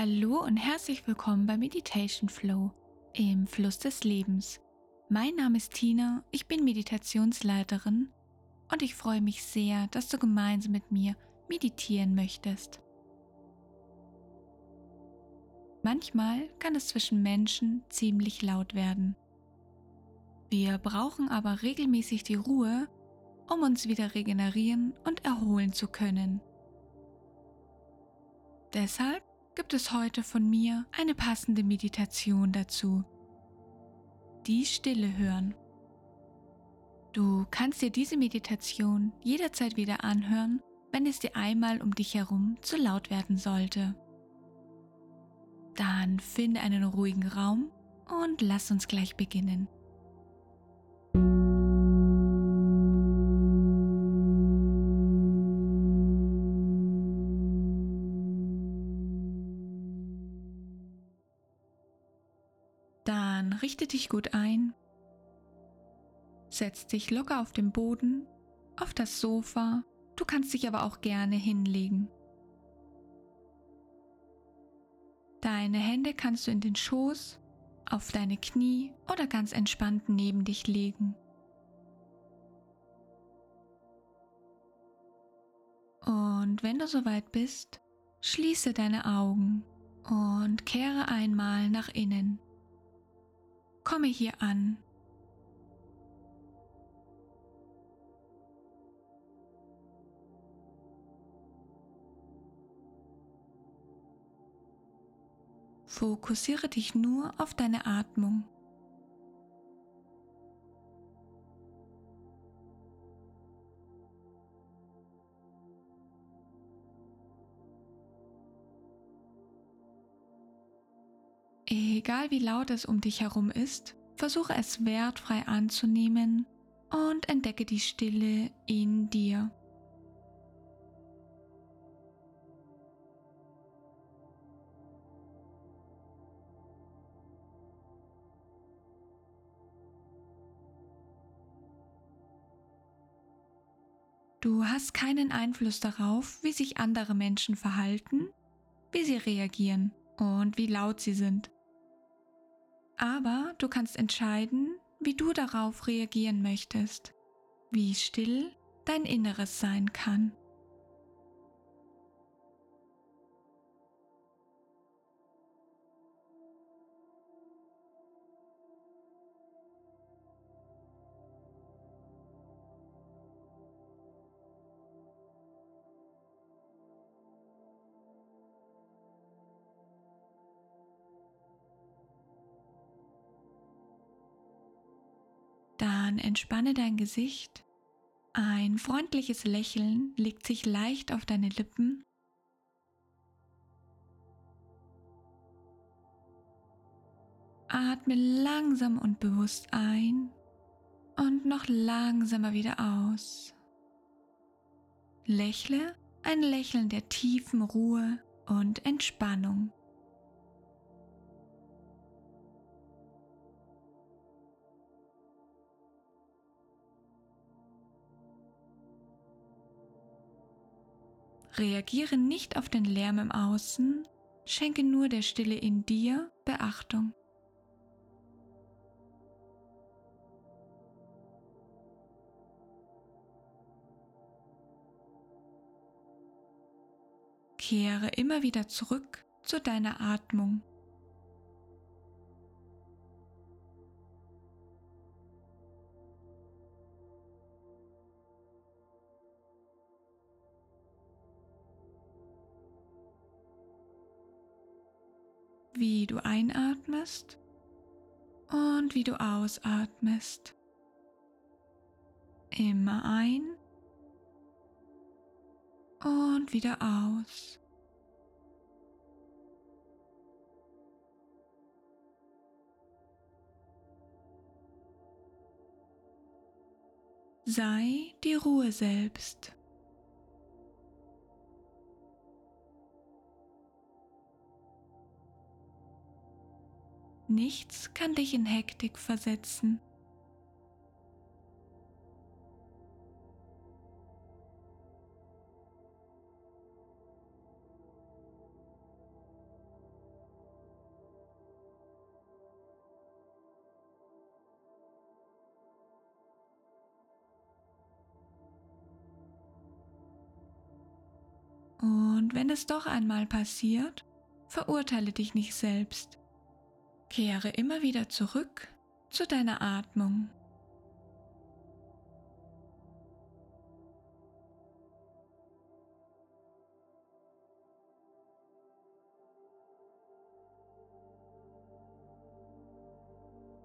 Hallo und herzlich willkommen bei Meditation Flow im Fluss des Lebens. Mein Name ist Tina, ich bin Meditationsleiterin und ich freue mich sehr, dass du gemeinsam mit mir meditieren möchtest. Manchmal kann es zwischen Menschen ziemlich laut werden. Wir brauchen aber regelmäßig die Ruhe, um uns wieder regenerieren und erholen zu können. Deshalb gibt es heute von mir eine passende Meditation dazu. Die Stille hören. Du kannst dir diese Meditation jederzeit wieder anhören, wenn es dir einmal um dich herum zu laut werden sollte. Dann finde einen ruhigen Raum und lass uns gleich beginnen. Dich gut ein. Setz dich locker auf den Boden, auf das Sofa. Du kannst dich aber auch gerne hinlegen. Deine Hände kannst du in den Schoß, auf deine Knie oder ganz entspannt neben dich legen. Und wenn du soweit bist, schließe deine Augen und kehre einmal nach innen. Komme hier an. Fokussiere dich nur auf deine Atmung. Egal wie laut es um dich herum ist, versuche es wertfrei anzunehmen und entdecke die Stille in dir. Du hast keinen Einfluss darauf, wie sich andere Menschen verhalten, wie sie reagieren und wie laut sie sind. Aber du kannst entscheiden, wie du darauf reagieren möchtest, wie still dein Inneres sein kann. Dann entspanne dein Gesicht. Ein freundliches Lächeln legt sich leicht auf deine Lippen. Atme langsam und bewusst ein und noch langsamer wieder aus. Lächle ein Lächeln der tiefen Ruhe und Entspannung. Reagiere nicht auf den Lärm im Außen, schenke nur der Stille in dir Beachtung. Kehre immer wieder zurück zu deiner Atmung. Wie du einatmest und wie du ausatmest. Immer ein und wieder aus. Sei die Ruhe selbst. Nichts kann dich in Hektik versetzen. Und wenn es doch einmal passiert, verurteile dich nicht selbst. Kehre immer wieder zurück zu deiner Atmung.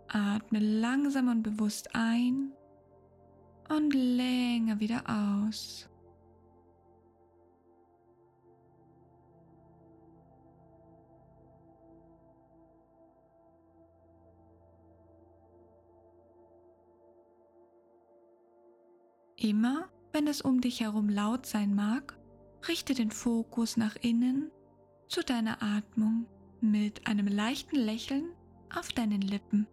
Atme langsam und bewusst ein und länger wieder aus. Immer, wenn es um dich herum laut sein mag, richte den Fokus nach innen zu deiner Atmung mit einem leichten Lächeln auf deinen Lippen.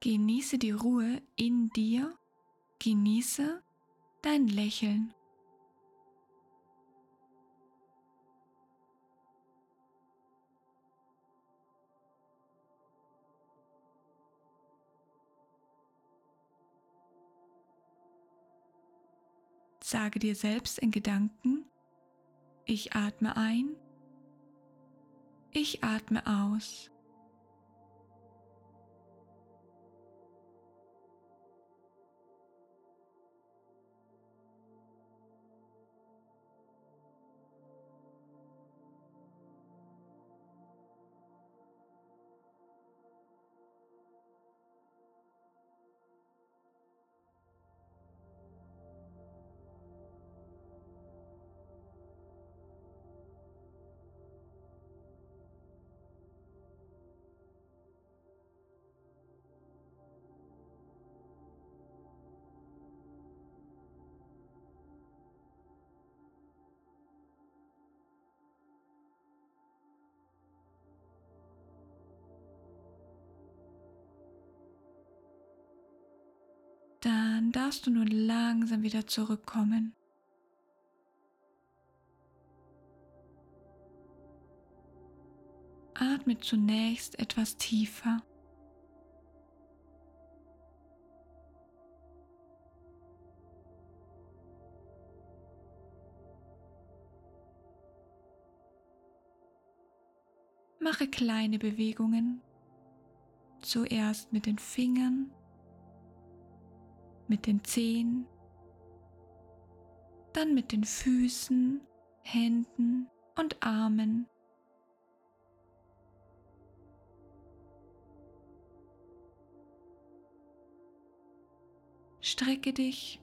Genieße die Ruhe in dir Genieße dein Lächeln. Sage dir selbst in Gedanken, ich atme ein, ich atme aus. Dann darfst du nun langsam wieder zurückkommen. Atme zunächst etwas tiefer. Mache kleine Bewegungen, zuerst mit den Fingern mit den Zehen, dann mit den Füßen, Händen und Armen. Strecke dich.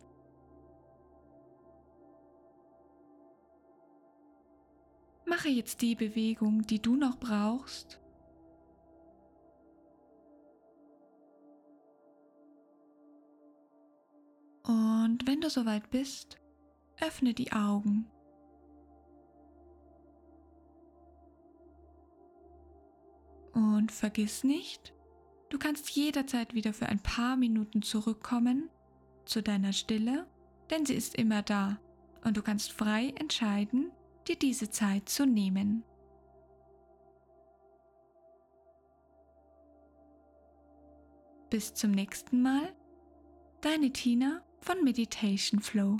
Mache jetzt die Bewegung, die du noch brauchst, Und wenn du soweit bist, öffne die Augen. Und vergiss nicht, du kannst jederzeit wieder für ein paar Minuten zurückkommen zu deiner Stille, denn sie ist immer da und du kannst frei entscheiden, dir diese Zeit zu nehmen. Bis zum nächsten Mal, deine Tina von Meditation Flow.